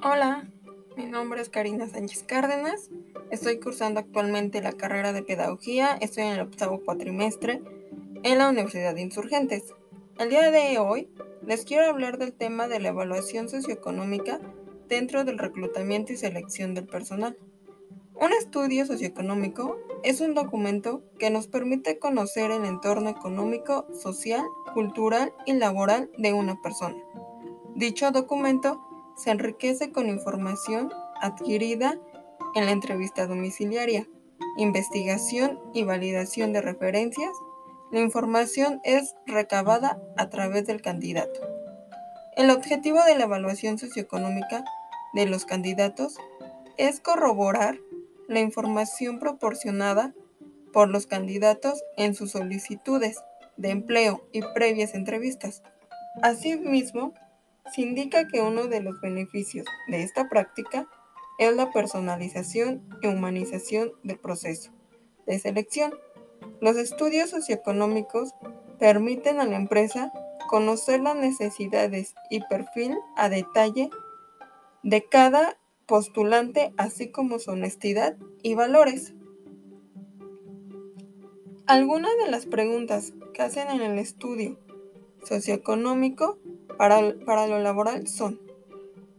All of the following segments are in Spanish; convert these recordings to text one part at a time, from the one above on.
Hola, mi nombre es Karina Sánchez Cárdenas. Estoy cursando actualmente la carrera de Pedagogía. Estoy en el octavo cuatrimestre en la Universidad de Insurgentes. El día de hoy les quiero hablar del tema de la evaluación socioeconómica dentro del reclutamiento y selección del personal. Un estudio socioeconómico es un documento que nos permite conocer el entorno económico, social, cultural y laboral de una persona. Dicho documento se enriquece con información adquirida en la entrevista domiciliaria, investigación y validación de referencias. La información es recabada a través del candidato. El objetivo de la evaluación socioeconómica de los candidatos es corroborar la información proporcionada por los candidatos en sus solicitudes de empleo y previas entrevistas. Asimismo, se indica que uno de los beneficios de esta práctica es la personalización y humanización del proceso de selección. Los estudios socioeconómicos permiten a la empresa conocer las necesidades y perfil a detalle de cada postulante, así como su honestidad y valores. Algunas de las preguntas que hacen en el estudio socioeconómico para, para lo laboral son,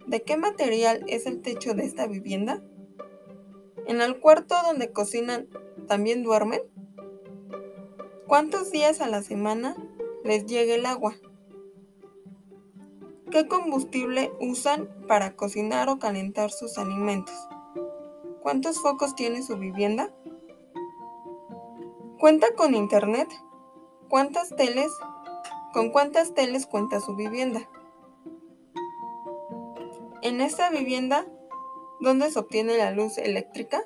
¿de qué material es el techo de esta vivienda? ¿En el cuarto donde cocinan también duermen? ¿Cuántos días a la semana les llega el agua? ¿Qué combustible usan para cocinar o calentar sus alimentos? ¿Cuántos focos tiene su vivienda? ¿Cuenta con internet? ¿Cuántas teles ¿Con cuántas teles cuenta su vivienda? En esta vivienda, ¿dónde se obtiene la luz eléctrica?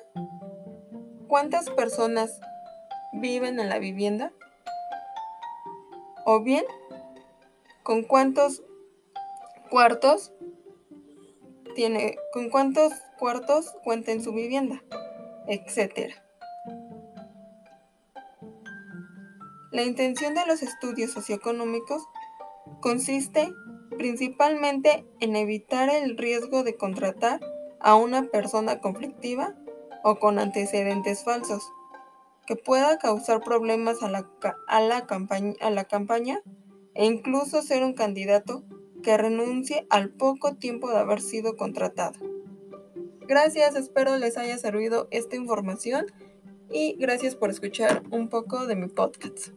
¿Cuántas personas viven en la vivienda? O bien, ¿con cuántos cuartos tiene, con cuántos cuartos cuenta en su vivienda? Etcétera. La intención de los estudios socioeconómicos consiste principalmente en evitar el riesgo de contratar a una persona conflictiva o con antecedentes falsos, que pueda causar problemas a la, a la, campaña, a la campaña e incluso ser un candidato que renuncie al poco tiempo de haber sido contratado. Gracias, espero les haya servido esta información y gracias por escuchar un poco de mi podcast.